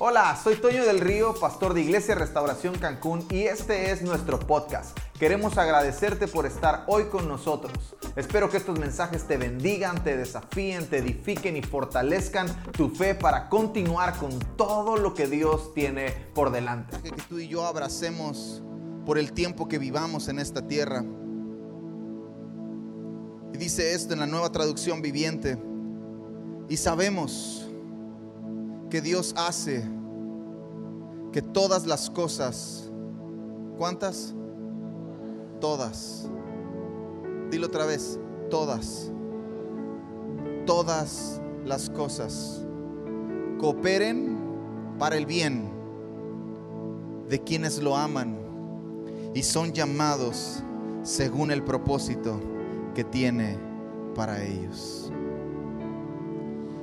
Hola, soy Toño del Río, pastor de Iglesia Restauración Cancún y este es nuestro podcast. Queremos agradecerte por estar hoy con nosotros. Espero que estos mensajes te bendigan, te desafíen, te edifiquen y fortalezcan tu fe para continuar con todo lo que Dios tiene por delante. Que tú y yo abracemos por el tiempo que vivamos en esta tierra. Y dice esto en la nueva traducción viviente. Y sabemos que Dios hace que todas las cosas, ¿cuántas? Todas. Dilo otra vez, todas. Todas las cosas cooperen para el bien de quienes lo aman y son llamados según el propósito que tiene para ellos.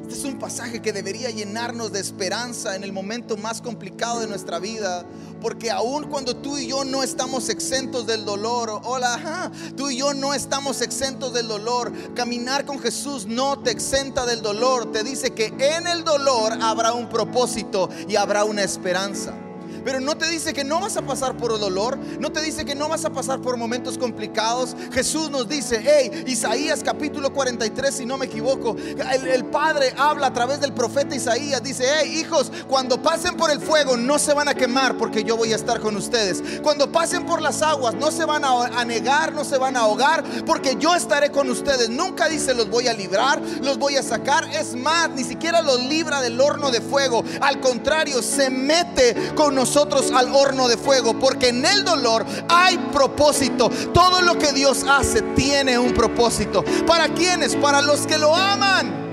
Este es un pasaje que debería llenarnos de esperanza en el momento más complicado de nuestra vida, porque aun cuando tú y yo no estamos exentos del dolor, hola, tú y yo no estamos exentos del dolor, caminar con Jesús no te exenta del dolor, te dice que en el dolor habrá un propósito y habrá una esperanza. Pero no te dice que no vas a pasar por dolor, no te dice que no vas a pasar por momentos complicados. Jesús nos dice, hey, Isaías capítulo 43, si no me equivoco, el, el Padre habla a través del profeta Isaías, dice, hey, hijos, cuando pasen por el fuego no se van a quemar porque yo voy a estar con ustedes. Cuando pasen por las aguas no se van a, a negar, no se van a ahogar porque yo estaré con ustedes. Nunca dice los voy a librar, los voy a sacar. Es más, ni siquiera los libra del horno de fuego. Al contrario, se mete con nosotros al horno de fuego, porque en el dolor hay propósito. Todo lo que Dios hace tiene un propósito. ¿Para quienes? Para los que lo aman.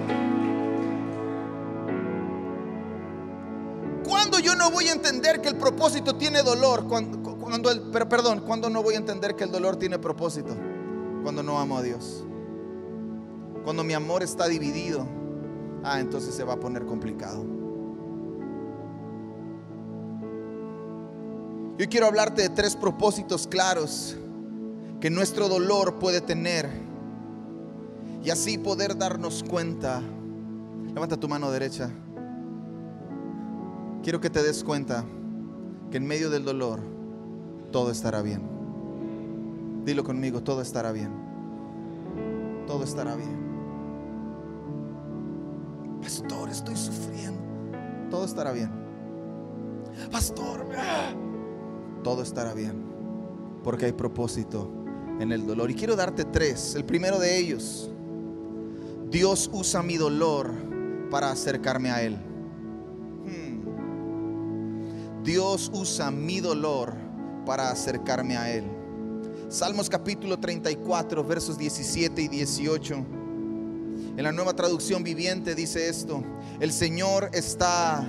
Cuando yo no voy a entender que el propósito tiene dolor, cuando, el, perdón, cuando no voy a entender que el dolor tiene propósito, cuando no amo a Dios, cuando mi amor está dividido, ah, entonces se va a poner complicado. Yo quiero hablarte de tres propósitos claros que nuestro dolor puede tener y así poder darnos cuenta. Levanta tu mano derecha. Quiero que te des cuenta que en medio del dolor todo estará bien. Dilo conmigo, todo estará bien. Todo estará bien. Pastor, estoy sufriendo. Todo estará bien. Pastor, todo estará bien, porque hay propósito en el dolor. Y quiero darte tres. El primero de ellos, Dios usa mi dolor para acercarme a Él. Hmm. Dios usa mi dolor para acercarme a Él. Salmos capítulo 34, versos 17 y 18. En la nueva traducción viviente dice esto, el Señor está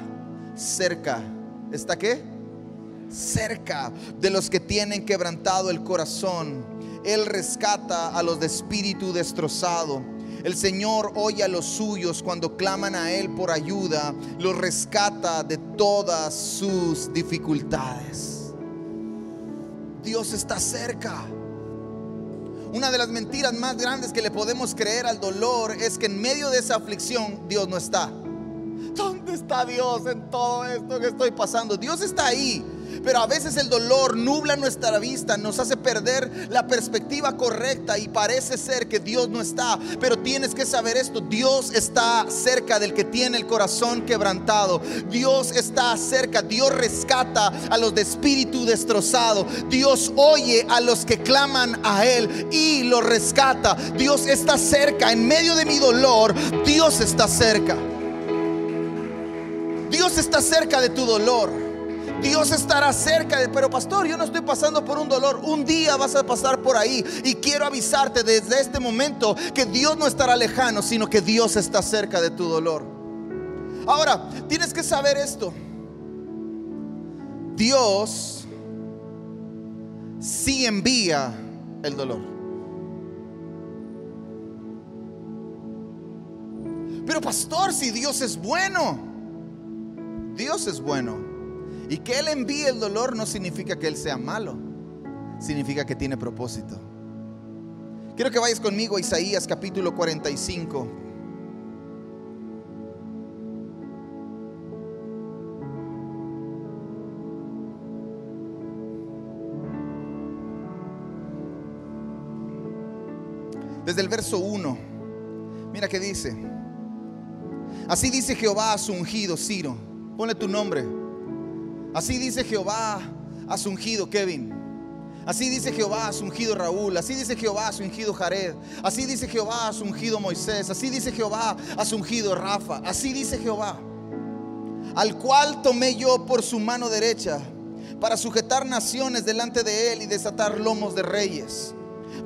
cerca. ¿Está qué? Cerca de los que tienen quebrantado el corazón. Él rescata a los de espíritu destrozado. El Señor oye a los suyos cuando claman a Él por ayuda. Los rescata de todas sus dificultades. Dios está cerca. Una de las mentiras más grandes que le podemos creer al dolor es que en medio de esa aflicción Dios no está. ¿Dónde está Dios en todo esto que estoy pasando? Dios está ahí. Pero a veces el dolor nubla nuestra vista, nos hace perder la perspectiva correcta y parece ser que Dios no está. Pero tienes que saber esto, Dios está cerca del que tiene el corazón quebrantado. Dios está cerca, Dios rescata a los de espíritu destrozado. Dios oye a los que claman a Él y los rescata. Dios está cerca, en medio de mi dolor, Dios está cerca. Dios está cerca de tu dolor. Dios estará cerca de, pero pastor, yo no estoy pasando por un dolor. Un día vas a pasar por ahí y quiero avisarte desde este momento que Dios no estará lejano, sino que Dios está cerca de tu dolor. Ahora, tienes que saber esto. Dios sí envía el dolor. Pero pastor, si Dios es bueno, Dios es bueno. Y que Él envíe el dolor no significa que Él sea malo, significa que tiene propósito. Quiero que vayas conmigo a Isaías capítulo 45. Desde el verso 1, mira que dice. Así dice Jehová a su ungido, Ciro. Ponle tu nombre. Así dice Jehová a su ungido, Kevin. Así dice Jehová a su ungido Raúl. Así dice Jehová su ungido Jared. Así dice Jehová ungido Moisés. Así dice Jehová a su ungido Rafa. Así dice Jehová. Al cual tomé yo por su mano derecha para sujetar naciones delante de él y desatar lomos de reyes.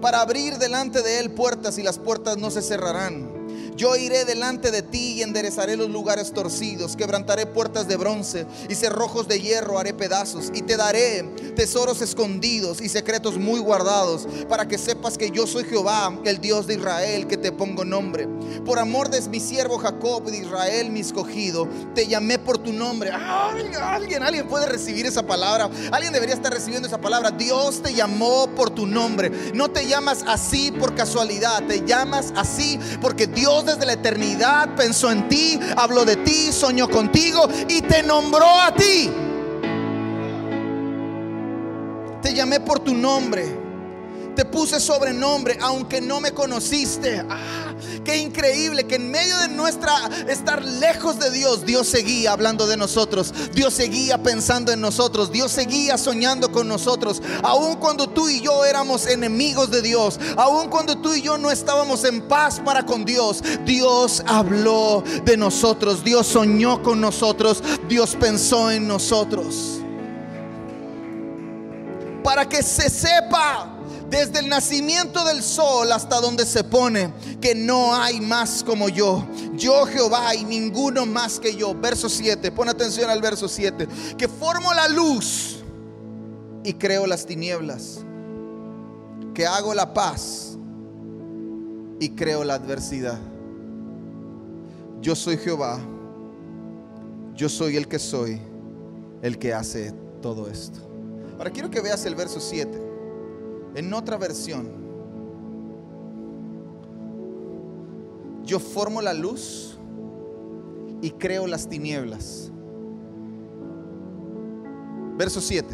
Para abrir delante de él puertas y las puertas no se cerrarán yo iré delante de ti y enderezaré los lugares torcidos, quebrantaré puertas de bronce y cerrojos de hierro haré pedazos y te daré tesoros escondidos y secretos muy guardados para que sepas que yo soy Jehová, el Dios de Israel, que te pongo nombre. Por amor de mi siervo Jacob de Israel, mi escogido, te llamé por tu nombre. Alguien, alguien puede recibir esa palabra. Alguien debería estar recibiendo esa palabra. Dios te llamó por tu nombre. No te llamas así por casualidad, te llamas así porque Dios desde la eternidad pensó en ti, habló de ti, soñó contigo y te nombró a ti. Te llamé por tu nombre te puse sobrenombre, aunque no me conociste. Ah, qué increíble que en medio de nuestra estar lejos de Dios, Dios seguía hablando de nosotros, Dios seguía pensando en nosotros, Dios seguía soñando con nosotros, aun cuando tú y yo éramos enemigos de Dios, aun cuando tú y yo no estábamos en paz para con Dios, Dios habló de nosotros, Dios soñó con nosotros, Dios pensó en nosotros. Para que se sepa desde el nacimiento del sol hasta donde se pone, que no hay más como yo. Yo Jehová y ninguno más que yo. Verso 7, pon atención al verso 7, que formo la luz y creo las tinieblas, que hago la paz y creo la adversidad. Yo soy Jehová, yo soy el que soy, el que hace todo esto. Ahora quiero que veas el verso 7 en otra versión, yo formo la luz y creo las tinieblas. Verso 7.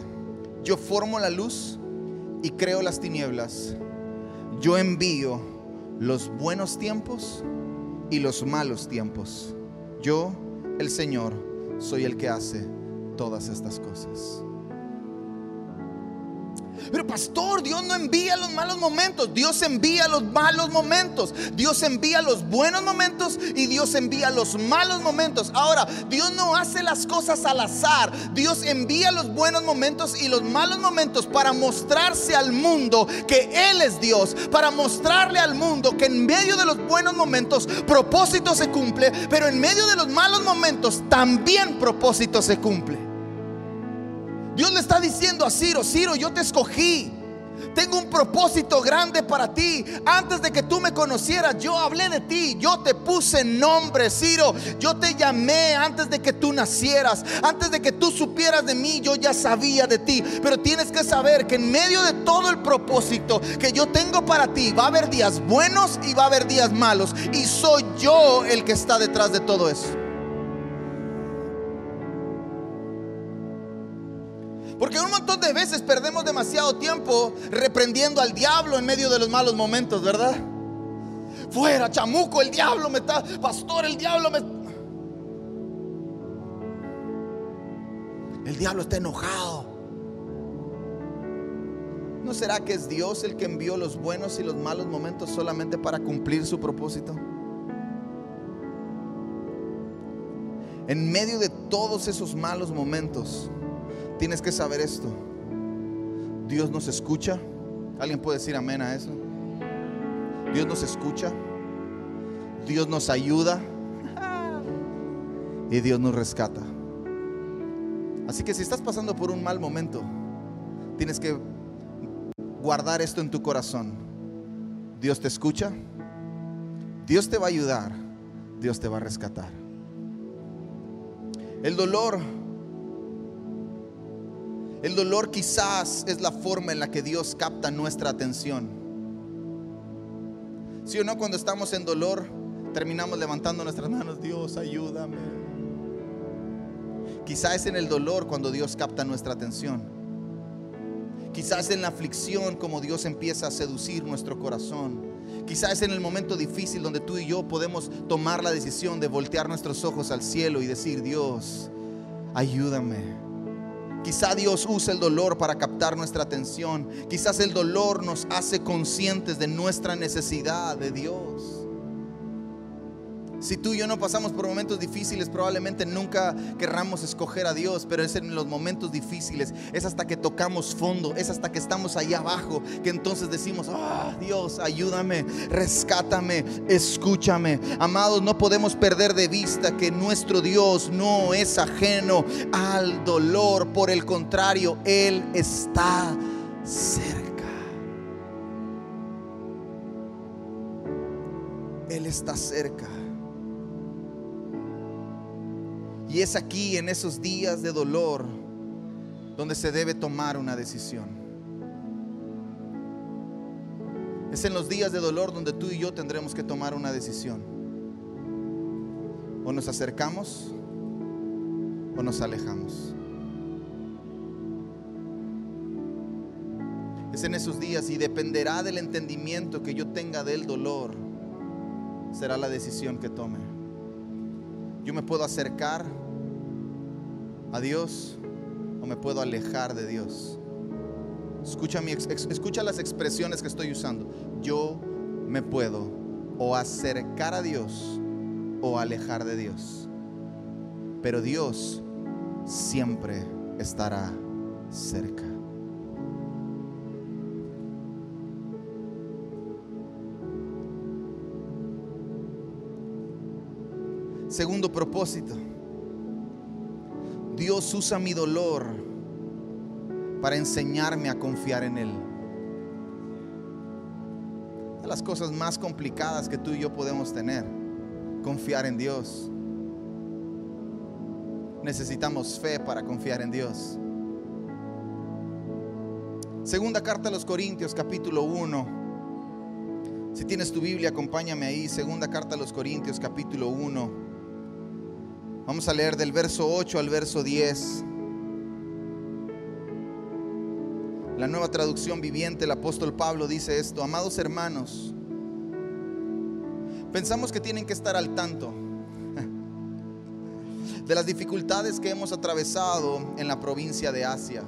Yo formo la luz y creo las tinieblas. Yo envío los buenos tiempos y los malos tiempos. Yo, el Señor, soy el que hace todas estas cosas. Pero pastor, Dios no envía los malos momentos. Dios envía los malos momentos. Dios envía los buenos momentos y Dios envía los malos momentos. Ahora, Dios no hace las cosas al azar. Dios envía los buenos momentos y los malos momentos para mostrarse al mundo que Él es Dios. Para mostrarle al mundo que en medio de los buenos momentos propósito se cumple. Pero en medio de los malos momentos también propósito se cumple. Dios le está diciendo a Ciro, Ciro, yo te escogí. Tengo un propósito grande para ti. Antes de que tú me conocieras, yo hablé de ti. Yo te puse nombre, Ciro. Yo te llamé antes de que tú nacieras. Antes de que tú supieras de mí, yo ya sabía de ti. Pero tienes que saber que en medio de todo el propósito que yo tengo para ti, va a haber días buenos y va a haber días malos. Y soy yo el que está detrás de todo eso. Porque un montón de veces perdemos demasiado tiempo reprendiendo al diablo en medio de los malos momentos, ¿verdad? Fuera, chamuco, el diablo me está, pastor, el diablo me... El diablo está enojado. ¿No será que es Dios el que envió los buenos y los malos momentos solamente para cumplir su propósito? En medio de todos esos malos momentos, Tienes que saber esto. Dios nos escucha. ¿Alguien puede decir amén a eso? Dios nos escucha. Dios nos ayuda. Y Dios nos rescata. Así que si estás pasando por un mal momento, tienes que guardar esto en tu corazón. Dios te escucha. Dios te va a ayudar. Dios te va a rescatar. El dolor el dolor quizás es la forma en la que Dios capta nuestra atención. Si o no, cuando estamos en dolor, terminamos levantando nuestras manos, Dios, ayúdame. Quizás es en el dolor cuando Dios capta nuestra atención. Quizás en la aflicción como Dios empieza a seducir nuestro corazón. Quizá es en el momento difícil donde tú y yo podemos tomar la decisión de voltear nuestros ojos al cielo y decir, Dios, ayúdame. Quizá Dios usa el dolor para captar nuestra atención. Quizás el dolor nos hace conscientes de nuestra necesidad de Dios. Si tú y yo no pasamos por momentos difíciles, probablemente nunca querramos escoger a Dios, pero es en los momentos difíciles, es hasta que tocamos fondo, es hasta que estamos allá abajo, que entonces decimos, ah, Dios, ayúdame, rescátame, escúchame. Amados, no podemos perder de vista que nuestro Dios no es ajeno al dolor, por el contrario, Él está cerca. Él está cerca. Y es aquí, en esos días de dolor, donde se debe tomar una decisión. Es en los días de dolor donde tú y yo tendremos que tomar una decisión. O nos acercamos o nos alejamos. Es en esos días y dependerá del entendimiento que yo tenga del dolor, será la decisión que tome. Yo me puedo acercar a Dios o me puedo alejar de Dios. Escucha, mi, escucha las expresiones que estoy usando. Yo me puedo o acercar a Dios o alejar de Dios. Pero Dios siempre estará cerca. Segundo propósito. Dios usa mi dolor para enseñarme a confiar en Él. De las cosas más complicadas que tú y yo podemos tener, confiar en Dios. Necesitamos fe para confiar en Dios. Segunda carta a los Corintios, capítulo 1. Si tienes tu Biblia, acompáñame ahí. Segunda carta a los Corintios, capítulo 1. Vamos a leer del verso 8 al verso 10. La nueva traducción viviente, el apóstol Pablo dice esto, amados hermanos, pensamos que tienen que estar al tanto de las dificultades que hemos atravesado en la provincia de Asia.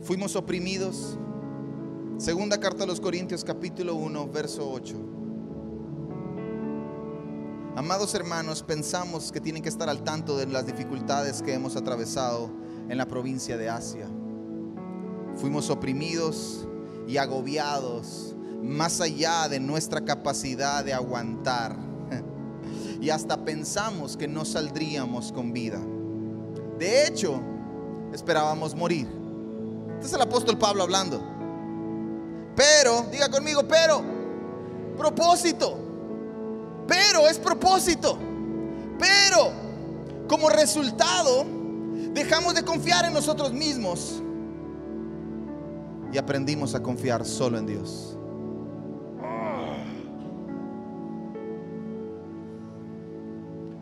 Fuimos oprimidos. Segunda carta a los Corintios capítulo 1, verso 8. Amados hermanos, pensamos que tienen que estar al tanto de las dificultades que hemos atravesado en la provincia de Asia. Fuimos oprimidos y agobiados más allá de nuestra capacidad de aguantar. Y hasta pensamos que no saldríamos con vida. De hecho, esperábamos morir. Este es el apóstol Pablo hablando. Pero, diga conmigo, pero, propósito pero es propósito. Pero como resultado, dejamos de confiar en nosotros mismos y aprendimos a confiar solo en Dios.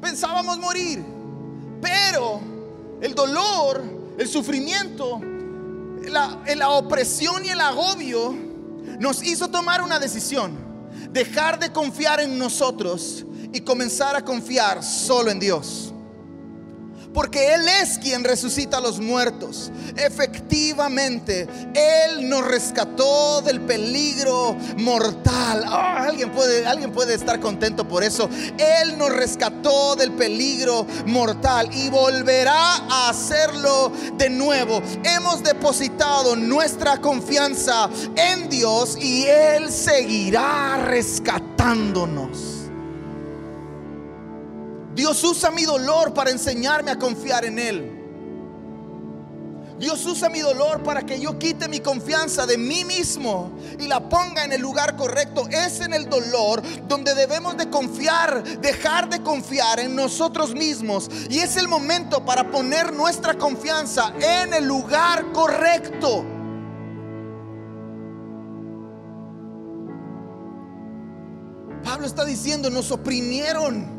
Pensábamos morir, pero el dolor, el sufrimiento, la, opresión y el agobio nos hizo tomar una decisión dejar de confiar en nosotros y comenzar a confiar solo en Dios. Porque Él es quien resucita a los muertos. Efectivamente, Él nos rescató del peligro mortal. Ah, ¿alguien, puede, alguien puede estar contento por eso. Él nos rescató del peligro mortal y volverá a hacerlo de nuevo. Hemos depositado nuestra confianza en Dios y Él seguirá rescatándonos. Dios usa mi dolor para enseñarme a confiar en Él. Dios usa mi dolor para que yo quite mi confianza de mí mismo y la ponga en el lugar correcto. Es en el dolor donde debemos de confiar, dejar de confiar en nosotros mismos. Y es el momento para poner nuestra confianza en el lugar correcto. Pablo está diciendo, nos oprimieron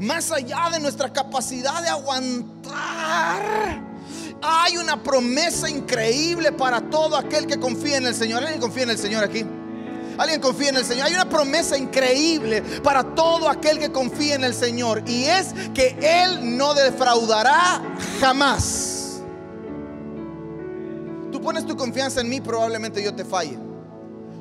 más allá de nuestra capacidad de aguantar. Hay una promesa increíble para todo aquel que confía en el Señor. ¿Alguien confía en el Señor aquí? Alguien confía en el Señor. Hay una promesa increíble para todo aquel que confía en el Señor. Y es que Él no defraudará jamás. Tú pones tu confianza en mí, probablemente yo te falle.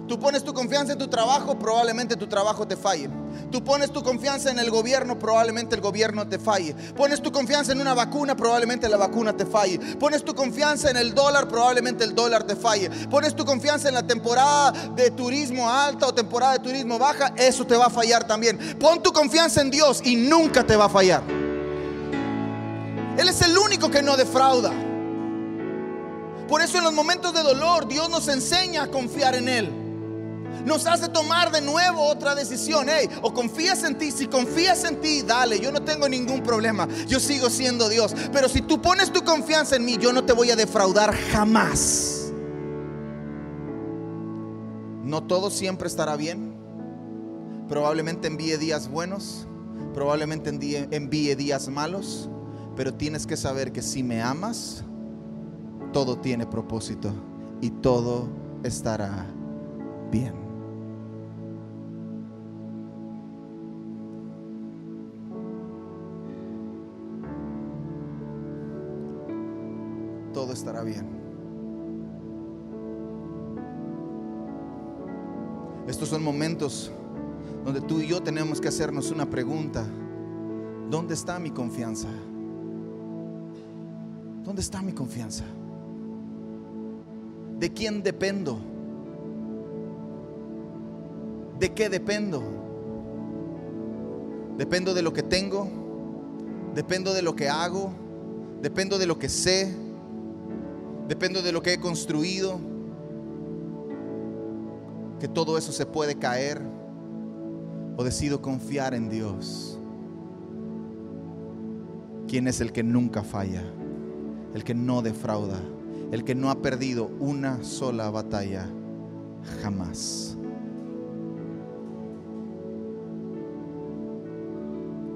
Tú pones tu confianza en tu trabajo, probablemente tu trabajo te falle. Tú pones tu confianza en el gobierno, probablemente el gobierno te falle. Pones tu confianza en una vacuna, probablemente la vacuna te falle. Pones tu confianza en el dólar, probablemente el dólar te falle. Pones tu confianza en la temporada de turismo alta o temporada de turismo baja, eso te va a fallar también. Pon tu confianza en Dios y nunca te va a fallar. Él es el único que no defrauda. Por eso en los momentos de dolor Dios nos enseña a confiar en Él nos hace tomar de nuevo otra decisión. Hey, o confías en ti, si confías en ti, dale, yo no tengo ningún problema, yo sigo siendo Dios. Pero si tú pones tu confianza en mí, yo no te voy a defraudar jamás. No todo siempre estará bien. Probablemente envíe días buenos, probablemente envíe, días malos, pero tienes que saber que si me amas, todo tiene propósito y todo estará bien. Estará bien. Estos son momentos donde tú y yo tenemos que hacernos una pregunta. ¿Dónde está mi confianza? ¿Dónde está mi confianza? ¿De quién dependo? ¿De qué dependo? ¿Dependo de lo que tengo? ¿Dependo de lo que hago? ¿Dependo de lo que sé? Dependo de lo que he construido, que todo eso se puede caer, o decido confiar en Dios, quien es el que nunca falla, el que no defrauda, el que no ha perdido una sola batalla jamás.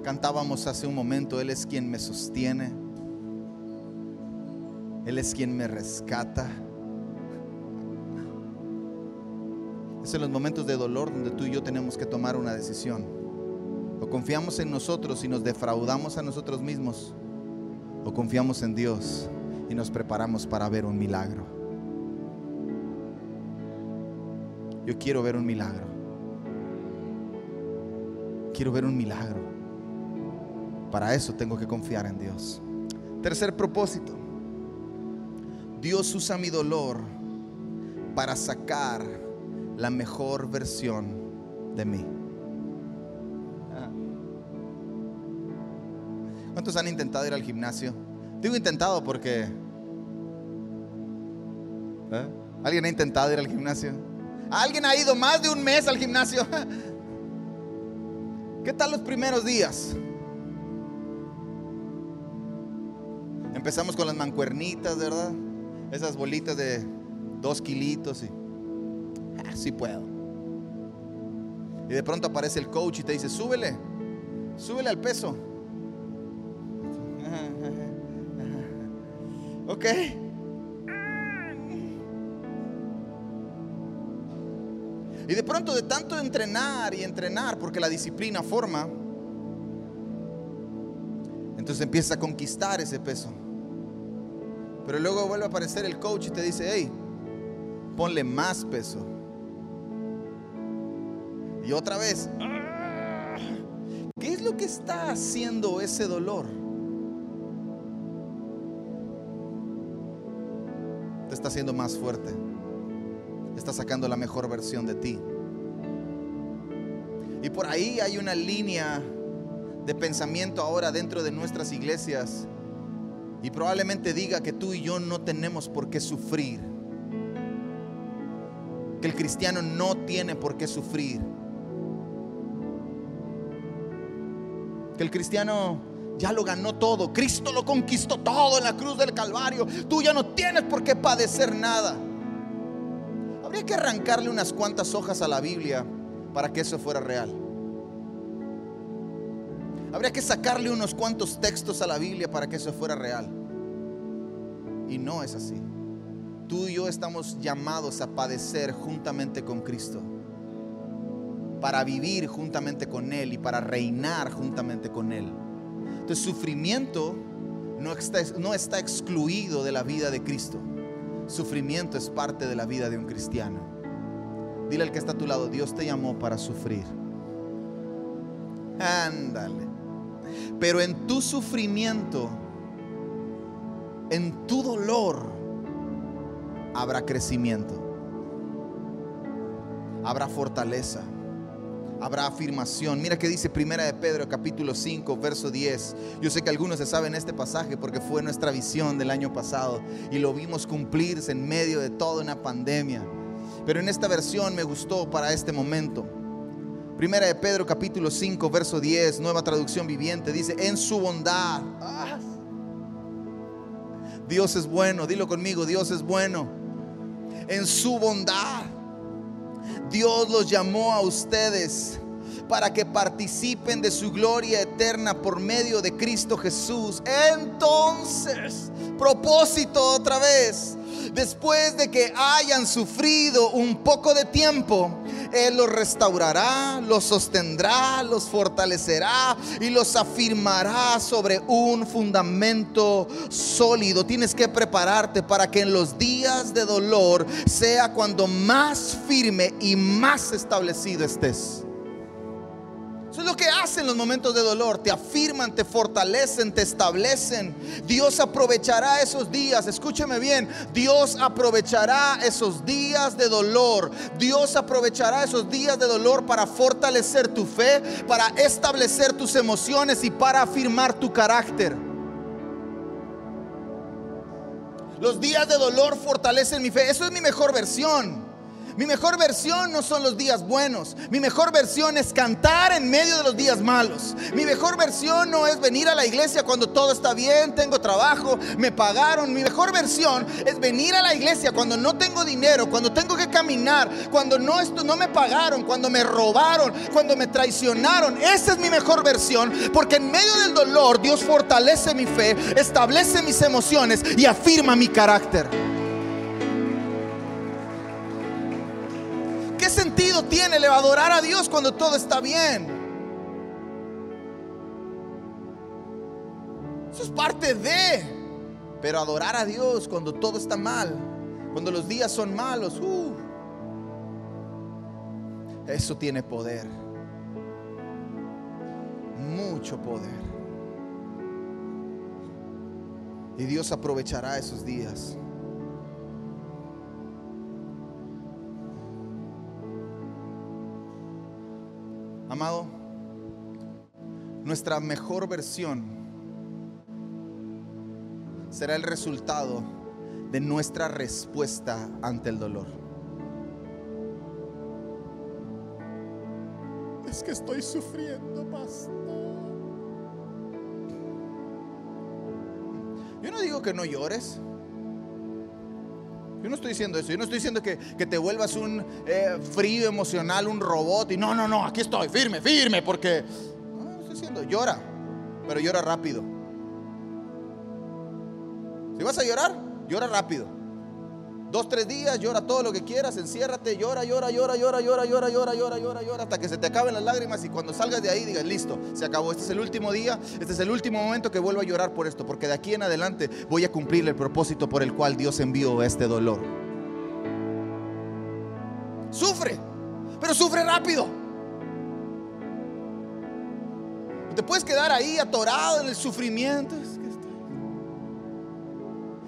Cantábamos hace un momento, Él es quien me sostiene. Él es quien me rescata. Es en los momentos de dolor donde tú y yo tenemos que tomar una decisión. O confiamos en nosotros y nos defraudamos a nosotros mismos. O confiamos en Dios y nos preparamos para ver un milagro. Yo quiero ver un milagro. Quiero ver un milagro. Para eso tengo que confiar en Dios. Tercer propósito. Dios usa mi dolor para sacar la mejor versión de mí. ¿Cuántos han intentado ir al gimnasio? Digo intentado porque... ¿eh? ¿Alguien ha intentado ir al gimnasio? ¿Alguien ha ido más de un mes al gimnasio? ¿Qué tal los primeros días? Empezamos con las mancuernitas, ¿verdad? Esas bolitas de dos kilitos y ah, puedo. Y de pronto aparece el coach y te dice, súbele, súbele al peso. Ok. Y de pronto de tanto entrenar y entrenar, porque la disciplina forma, entonces empieza a conquistar ese peso. Pero luego vuelve a aparecer el coach y te dice, hey, ponle más peso. Y otra vez, ¿qué es lo que está haciendo ese dolor? Te está haciendo más fuerte. Te está sacando la mejor versión de ti. Y por ahí hay una línea de pensamiento ahora dentro de nuestras iglesias y probablemente diga que tú y yo no tenemos por qué sufrir. Que el cristiano no tiene por qué sufrir. Que el cristiano ya lo ganó todo. Cristo lo conquistó todo en la cruz del Calvario. Tú ya no tienes por qué padecer nada. Habría que arrancarle unas cuantas hojas a la Biblia para que eso fuera real. Habría que sacarle unos cuantos textos a la Biblia para que eso fuera real. Y no es así. Tú y yo estamos llamados a padecer juntamente con Cristo. para vivir juntamente con Él y para reinar juntamente con Él. Entonces sufrimiento no está, no está excluido de la vida de Cristo. Sufrimiento es parte de la vida de un cristiano. Dile al que está a tu lado, Dios te llamó para sufrir. Ándale. Pero en tu sufrimiento, en tu dolor, habrá crecimiento. Habrá fortaleza habrá afirmación. Mira que dice Primera de Pedro capítulo 5, verso 10. Yo sé que algunos se saben este pasaje porque fue nuestra visión del año pasado y lo vimos cumplirse en medio de toda una pandemia. Pero en esta versión me gustó para este momento. Primera de Pedro capítulo 5, verso 10, nueva traducción viviente, dice, en su bondad. Ah. Dios es bueno, dilo conmigo, Dios es bueno. En su bondad Dios los llamó a ustedes para que participen de su gloria eterna por medio de Cristo Jesús. Entonces, propósito otra vez, después de que hayan sufrido un poco de tiempo, Él los restaurará, los sostendrá, los fortalecerá y los afirmará sobre un fundamento sólido. Tienes que prepararte para que en los días de dolor sea cuando más firme y más establecido estés. Eso es lo que hacen los momentos de dolor. Te afirman, te fortalecen, te establecen. Dios aprovechará esos días. Escúcheme bien. Dios aprovechará esos días de dolor. Dios aprovechará esos días de dolor para fortalecer tu fe, para establecer tus emociones y para afirmar tu carácter. Los días de dolor fortalecen mi fe. Eso es mi mejor versión. Mi mejor versión no son los días buenos. Mi mejor versión es cantar en medio de los días malos. Mi mejor versión no es venir a la iglesia cuando todo está bien, tengo trabajo, me pagaron. Mi mejor versión es venir a la iglesia cuando no tengo dinero, cuando tengo que caminar, cuando no, esto, no me pagaron, cuando me robaron, cuando me traicionaron. Esa es mi mejor versión porque en medio del dolor Dios fortalece mi fe, establece mis emociones y afirma mi carácter. Sentido tiene el adorar a Dios cuando todo está bien? Eso es parte de. Pero adorar a Dios cuando todo está mal, cuando los días son malos, uh, eso tiene poder. Mucho poder. Y Dios aprovechará esos días. Nuestra mejor versión será el resultado de nuestra respuesta ante el dolor. Es que estoy sufriendo, pastor. Yo no digo que no llores. Yo no estoy diciendo eso. Yo no estoy diciendo que, te vuelvas un eh, frío emocional, un robot. Y no, no, no, aquí estoy, firme, firme, porque... Llora, pero llora rápido. Si vas a llorar, llora rápido. Dos, tres días, llora todo lo que quieras, enciérrate, llora, llora, llora, llora, llora, llora, llora, llora, llora, llora, hasta que se te acaben las lágrimas y cuando salgas de ahí digas, listo, se acabó, este es el último día, este es el último momento que vuelvo a llorar por esto, porque de aquí en adelante voy a cumplir el propósito por el cual Dios envió este dolor. Sufre, pero sufre rápido. Te puedes quedar ahí atorado en el sufrimiento.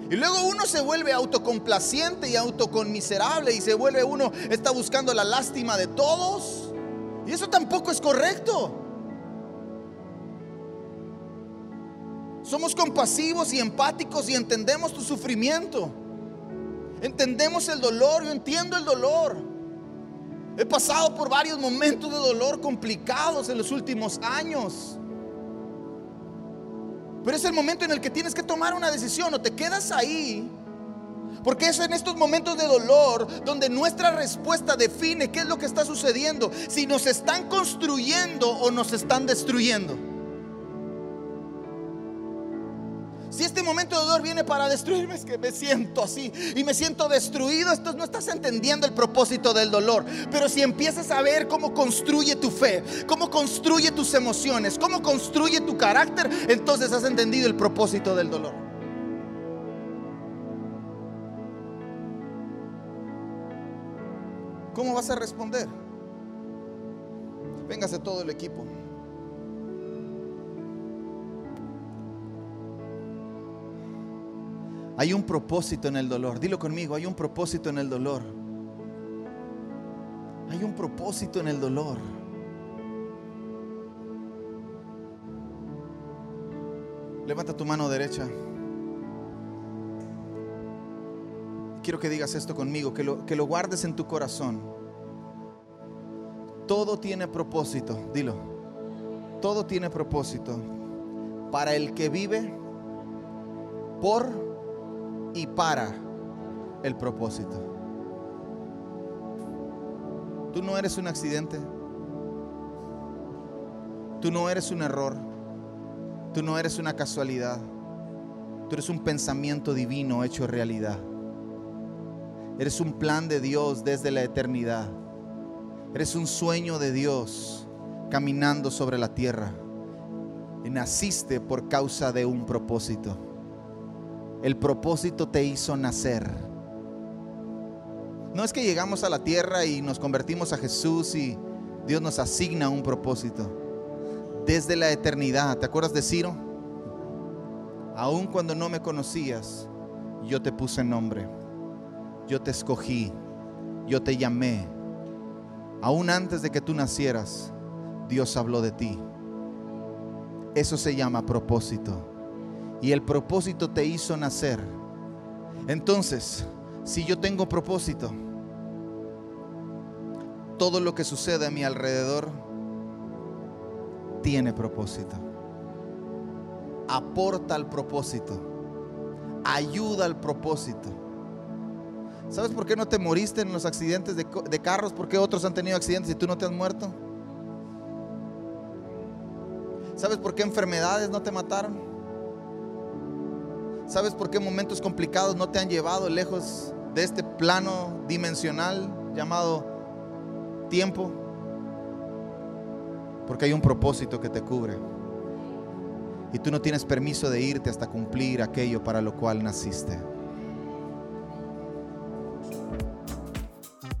Y luego uno se vuelve autocomplaciente y autoconmiserable y se vuelve uno, está buscando la lástima de todos. Y eso tampoco es correcto. Somos compasivos y empáticos y entendemos tu sufrimiento. Entendemos el dolor, yo entiendo el dolor. He pasado por varios momentos de dolor complicados en los últimos años. Pero es el momento en el que tienes que tomar una decisión o te quedas ahí. Porque es en estos momentos de dolor donde nuestra respuesta define qué es lo que está sucediendo. Si nos están construyendo o nos están destruyendo. Si este momento de dolor viene para destruirme, es que me siento así y me siento destruido, esto no estás entendiendo el propósito del dolor. Pero si empiezas a ver cómo construye tu fe, cómo construye tus emociones, cómo construye tu carácter, entonces has entendido el propósito del dolor. ¿Cómo vas a responder? Véngase todo el equipo. Hay un propósito en el dolor. Dilo conmigo, hay un propósito en el dolor. Hay un propósito en el dolor. Levanta tu mano derecha. Quiero que digas esto conmigo, que lo, que lo guardes en tu corazón. Todo tiene propósito, dilo. Todo tiene propósito. Para el que vive por y para el propósito. Tú no eres un accidente. Tú no eres un error. Tú no eres una casualidad. Tú eres un pensamiento divino hecho realidad. Eres un plan de Dios desde la eternidad. Eres un sueño de Dios caminando sobre la tierra. Y naciste por causa de un propósito. El propósito te hizo nacer. No es que llegamos a la tierra y nos convertimos a Jesús y Dios nos asigna un propósito. Desde la eternidad, ¿te acuerdas de Ciro? Aun cuando no me conocías, yo te puse nombre. Yo te escogí. Yo te llamé. Aún antes de que tú nacieras, Dios habló de ti. Eso se llama propósito y el propósito te hizo nacer. Entonces, si yo tengo propósito, todo lo que sucede a mi alrededor tiene propósito. Aporta al propósito. Ayuda al propósito. ¿Sabes por qué no te moriste en los accidentes de, carros? ¿Por qué otros han tenido accidentes y tú no te has muerto? ¿Sabes por qué enfermedades no te mataron? ¿Sabes por qué momentos complicados no te han llevado lejos de este plano dimensional llamado tiempo? Porque hay un propósito que te cubre. Y tú no tienes permiso de irte hasta cumplir aquello para lo cual naciste.